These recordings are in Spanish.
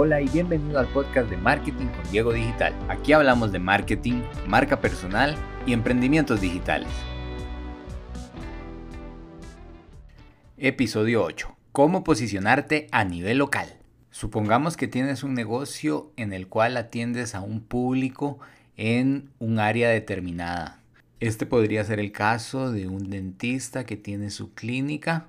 Hola y bienvenido al podcast de Marketing con Diego Digital. Aquí hablamos de marketing, marca personal y emprendimientos digitales. Episodio 8. ¿Cómo posicionarte a nivel local? Supongamos que tienes un negocio en el cual atiendes a un público en un área determinada. Este podría ser el caso de un dentista que tiene su clínica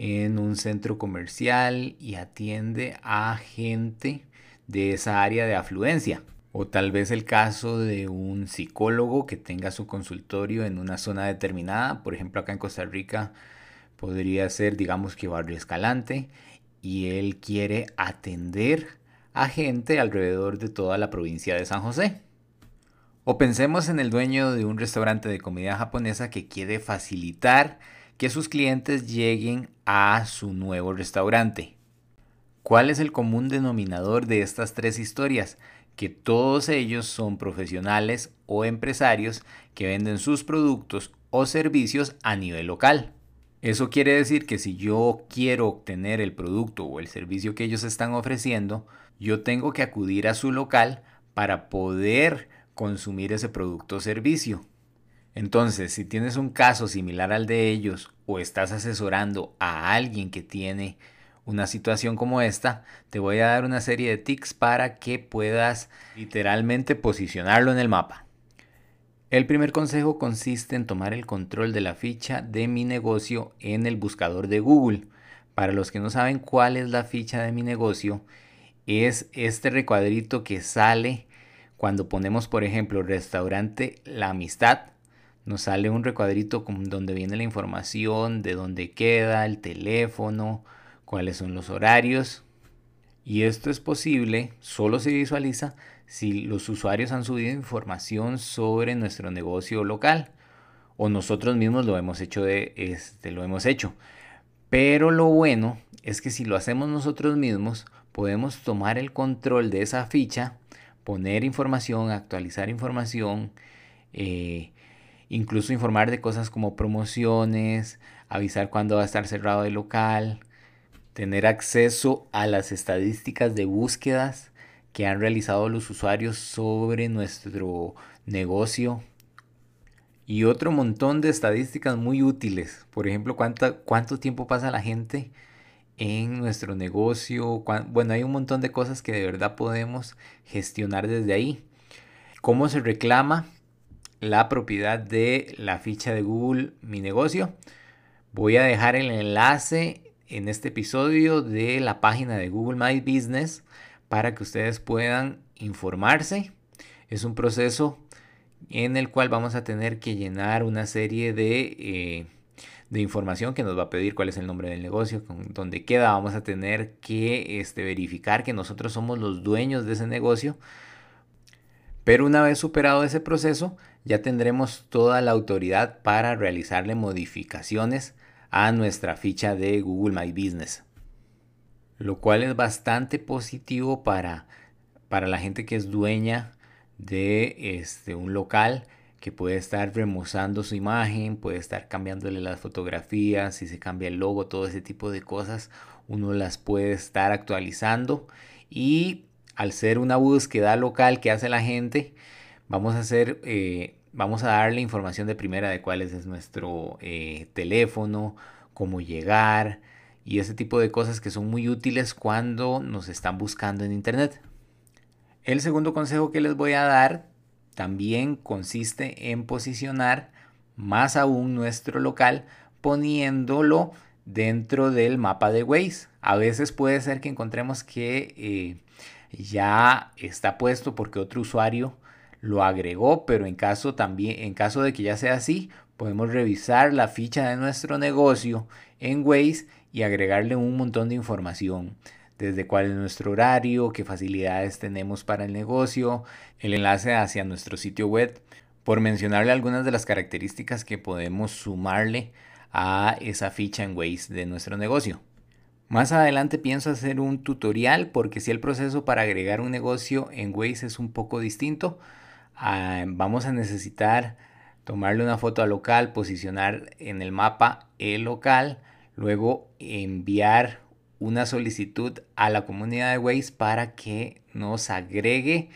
en un centro comercial y atiende a gente de esa área de afluencia. O tal vez el caso de un psicólogo que tenga su consultorio en una zona determinada. Por ejemplo, acá en Costa Rica podría ser, digamos que Barrio Escalante. Y él quiere atender a gente alrededor de toda la provincia de San José. O pensemos en el dueño de un restaurante de comida japonesa que quiere facilitar que sus clientes lleguen a su nuevo restaurante. ¿Cuál es el común denominador de estas tres historias? Que todos ellos son profesionales o empresarios que venden sus productos o servicios a nivel local. Eso quiere decir que si yo quiero obtener el producto o el servicio que ellos están ofreciendo, yo tengo que acudir a su local para poder consumir ese producto o servicio. Entonces, si tienes un caso similar al de ellos o estás asesorando a alguien que tiene una situación como esta, te voy a dar una serie de tips para que puedas literalmente posicionarlo en el mapa. El primer consejo consiste en tomar el control de la ficha de mi negocio en el buscador de Google. Para los que no saben cuál es la ficha de mi negocio, es este recuadrito que sale cuando ponemos, por ejemplo, restaurante La Amistad nos sale un recuadrito donde viene la información de dónde queda, el teléfono, cuáles son los horarios. Y esto es posible, solo se visualiza si los usuarios han subido información sobre nuestro negocio local o nosotros mismos lo hemos hecho de este lo hemos hecho. Pero lo bueno es que si lo hacemos nosotros mismos, podemos tomar el control de esa ficha, poner información, actualizar información, eh, incluso informar de cosas como promociones, avisar cuándo va a estar cerrado el local, tener acceso a las estadísticas de búsquedas que han realizado los usuarios sobre nuestro negocio y otro montón de estadísticas muy útiles. Por ejemplo, cuánto tiempo pasa la gente en nuestro negocio. Bueno, hay un montón de cosas que de verdad podemos gestionar desde ahí. ¿Cómo se reclama? La propiedad de la ficha de Google Mi Negocio. Voy a dejar el enlace en este episodio de la página de Google My Business para que ustedes puedan informarse. Es un proceso en el cual vamos a tener que llenar una serie de, eh, de información que nos va a pedir cuál es el nombre del negocio, con dónde queda. Vamos a tener que este, verificar que nosotros somos los dueños de ese negocio. Pero una vez superado ese proceso, ya tendremos toda la autoridad para realizarle modificaciones a nuestra ficha de Google My Business. Lo cual es bastante positivo para, para la gente que es dueña de este, un local que puede estar remozando su imagen, puede estar cambiándole las fotografías, si se cambia el logo, todo ese tipo de cosas, uno las puede estar actualizando y al ser una búsqueda local que hace la gente, vamos a hacer eh, vamos a darle información de primera de cuál es nuestro eh, teléfono, cómo llegar y ese tipo de cosas que son muy útiles cuando nos están buscando en internet. El segundo consejo que les voy a dar también consiste en posicionar más aún nuestro local poniéndolo dentro del mapa de Waze. A veces puede ser que encontremos que eh, ya está puesto porque otro usuario lo agregó, pero en caso también, en caso de que ya sea así, podemos revisar la ficha de nuestro negocio en Waze y agregarle un montón de información desde cuál es nuestro horario, qué facilidades tenemos para el negocio, el enlace hacia nuestro sitio web, por mencionarle algunas de las características que podemos sumarle a esa ficha en Waze de nuestro negocio. Más adelante pienso hacer un tutorial porque si el proceso para agregar un negocio en Waze es un poco distinto, Ah, vamos a necesitar tomarle una foto al local, posicionar en el mapa el local, luego enviar una solicitud a la comunidad de Waze para que nos agregue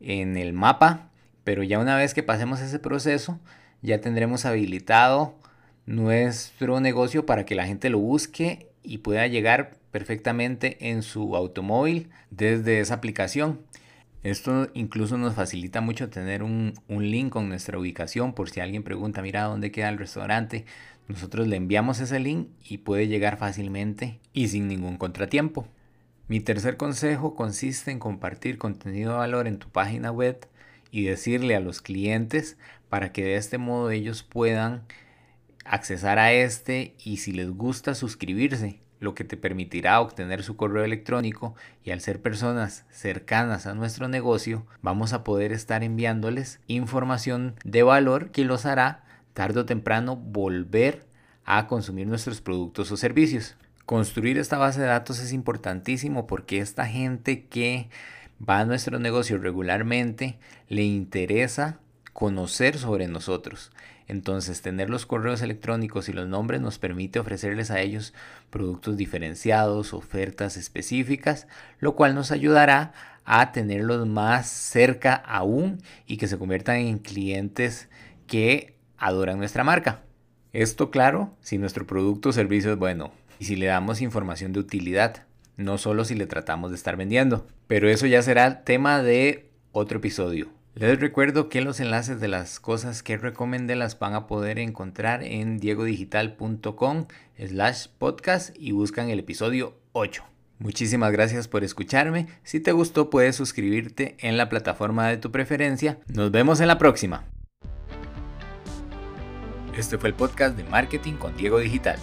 en el mapa, pero ya una vez que pasemos ese proceso, ya tendremos habilitado nuestro negocio para que la gente lo busque y pueda llegar perfectamente en su automóvil desde esa aplicación. Esto incluso nos facilita mucho tener un, link con nuestra ubicación por si alguien pregunta, mira dónde queda el restaurante. Nosotros le enviamos ese link y puede llegar fácilmente y sin ningún contratiempo. Mi tercer consejo consiste en compartir contenido de valor en tu página web y decirle a los clientes para que de este modo ellos puedan accesar a este y si les gusta suscribirse lo que te permitirá obtener su correo electrónico y al ser personas cercanas a nuestro negocio, vamos a poder estar enviándoles información de valor que los hará tarde o temprano volver a consumir nuestros productos o servicios. Construir esta base de datos es importantísimo porque esta gente que va a nuestro negocio regularmente le interesa conocer sobre nosotros. Entonces, tener los correos electrónicos y los nombres nos permite ofrecerles a ellos productos diferenciados, ofertas específicas, lo cual nos ayudará a tenerlos más cerca aún y que se conviertan en clientes que adoran nuestra marca. Esto claro, si nuestro producto o servicio es bueno y si le damos información de utilidad, no solo si le tratamos de estar vendiendo. Pero eso ya será tema de otro episodio. Les recuerdo que los enlaces de las cosas que recomendé las van a poder encontrar en diegodigital.com slash podcast y buscan el episodio 8. Muchísimas gracias por escucharme. Si te gustó puedes suscribirte en la plataforma de tu preferencia. Nos vemos en la próxima. Este fue el podcast de Marketing con Diego Digital.